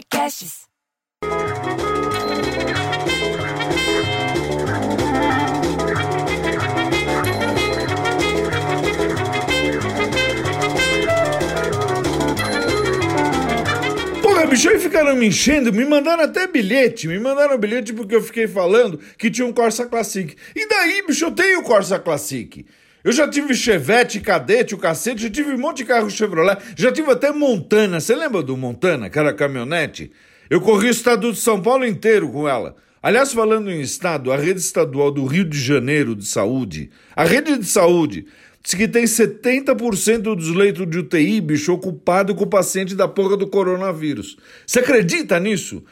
Podcasts. Porra, bicho, aí ficaram me enchendo, me mandaram até bilhete, me mandaram bilhete porque eu fiquei falando que tinha um Corsa Classic. E daí, bicho, eu tenho Corsa Classic. Eu já tive Chevette, Cadete, o cacete, já tive um monte de carro Chevrolet, já tive até Montana. Você lembra do Montana, que era caminhonete? Eu corri o estado de São Paulo inteiro com ela. Aliás, falando em estado, a rede estadual do Rio de Janeiro de saúde, a rede de saúde, diz que tem 70% dos leitos de UTI, bicho, ocupado com o paciente da porra do coronavírus. Você acredita nisso?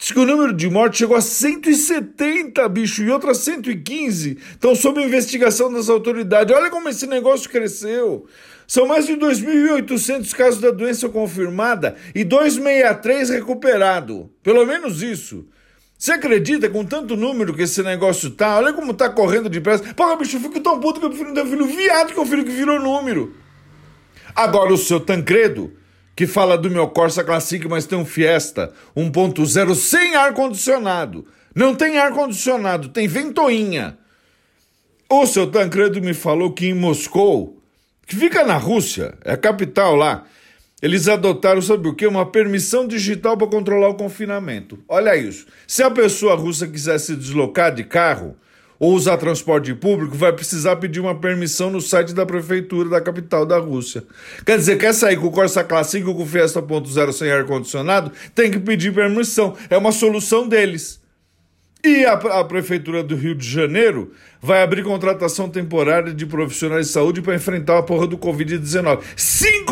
Diz que o número de mortes chegou a 170, bicho, e outras 115 estão sob investigação das autoridades. Olha como esse negócio cresceu. São mais de 2.800 casos da doença confirmada e 263 recuperados. Pelo menos isso. Você acredita com tanto número que esse negócio tá? Olha como tá correndo depressa. Porra, bicho, eu fico tão puto que eu prefiro ter um filho viado que um filho que virou número. Agora o seu Tancredo, que fala do meu Corsa Classic, mas tem um Fiesta 1.0 sem ar-condicionado. Não tem ar-condicionado, tem ventoinha. O seu Tancredo me falou que em Moscou, que fica na Rússia, é a capital lá, eles adotaram, sabe o que? Uma permissão digital para controlar o confinamento. Olha isso. Se a pessoa russa quiser se deslocar de carro ou usar transporte público, vai precisar pedir uma permissão no site da prefeitura da capital da Rússia. Quer dizer, quer sair com o Corsa Classic com o Fiesta Ponto Zero sem ar-condicionado? Tem que pedir permissão. É uma solução deles. E a, a, Prefeitura do Rio de Janeiro vai abrir contratação temporária de profissionais de saúde para enfrentar a porra do Covid-19.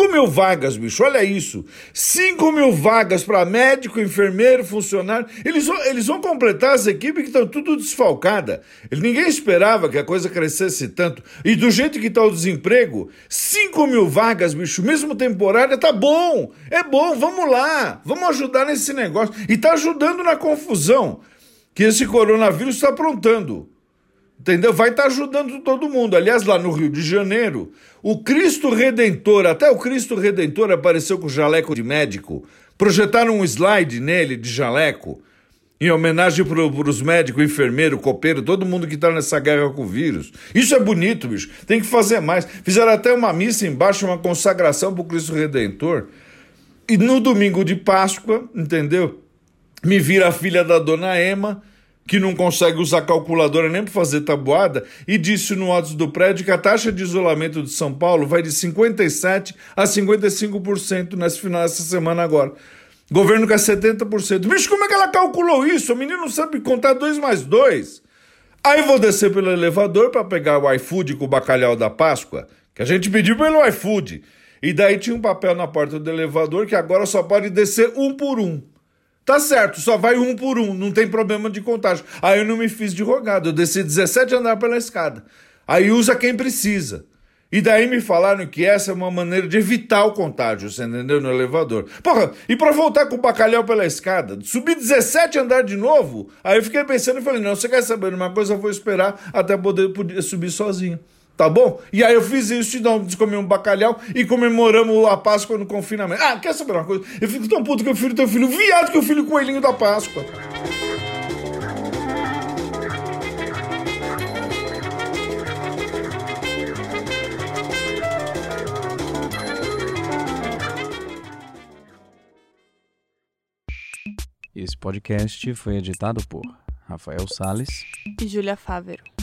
5 mil vagas, bicho, olha isso. 5 mil vagas para médico, enfermeiro, funcionário. Eles, vão- eles vão completar as equipes que estão tudo desfalcadas. Ninguém esperava que a coisa crescesse tanto. E do jeito que está o desemprego, 5 mil vagas, bicho, mesmo temporária, tá bom. É bom, vamos lá. Vamos ajudar nesse negócio. E tá ajudando na confusão que esse coronavírus está aprontando. Entendeu? Vai estar ajudando todo mundo. Aliás, lá no Rio de Janeiro, o Cristo Redentor, até o Cristo Redentor apareceu com jaleco de médico. Projetaram um slide nele de jaleco, em homenagem para os médicos, enfermeiro, copeiro, todo mundo que está nessa guerra com o vírus. Isso é bonito, bicho. Tem que fazer mais. Fizeram até uma missa embaixo, uma consagração para o Cristo Redentor. E no domingo de Páscoa, entendeu? Me vira a filha da dona Ema, que não consegue usar calculadora nem para fazer tabuada, e disse no atos do prédio que a taxa de isolamento de São Paulo vai de 57% a 55% nesse final dessa semana agora. Governo quer 70%. Bicho, como é que ela calculou isso? O menino não sabe contar 2 mais 2. Aí vou descer pelo elevador para pegar o iFood com o bacalhau da Páscoa, que a gente pediu pelo iFood. E daí tinha um papel na porta do elevador que agora só pode descer um por um. Tá certo, só vai um por um, não tem problema de contágio. Aí eu não me fiz de rogado, eu desci 17 andar pela escada. Aí usa quem precisa. E daí me falaram que essa é uma maneira de evitar o contágio, você entendeu? No elevador. Porra, e pra voltar com o bacalhau pela escada, subir 17 andar de novo? Aí eu fiquei pensando e falei, não, você quer saber uma coisa? Eu vou esperar até poder subir sozinho. Tá bom? E aí eu fiz isso e não, comi um bacalhau e comemoramos a Páscoa no confinamento. Ah, quer saber uma coisa? Eu fico tão puto que eu filho teu filho viado que o filho coelhinho da Páscoa. Esse podcast foi editado por Rafael Sales e Júlia Fávero.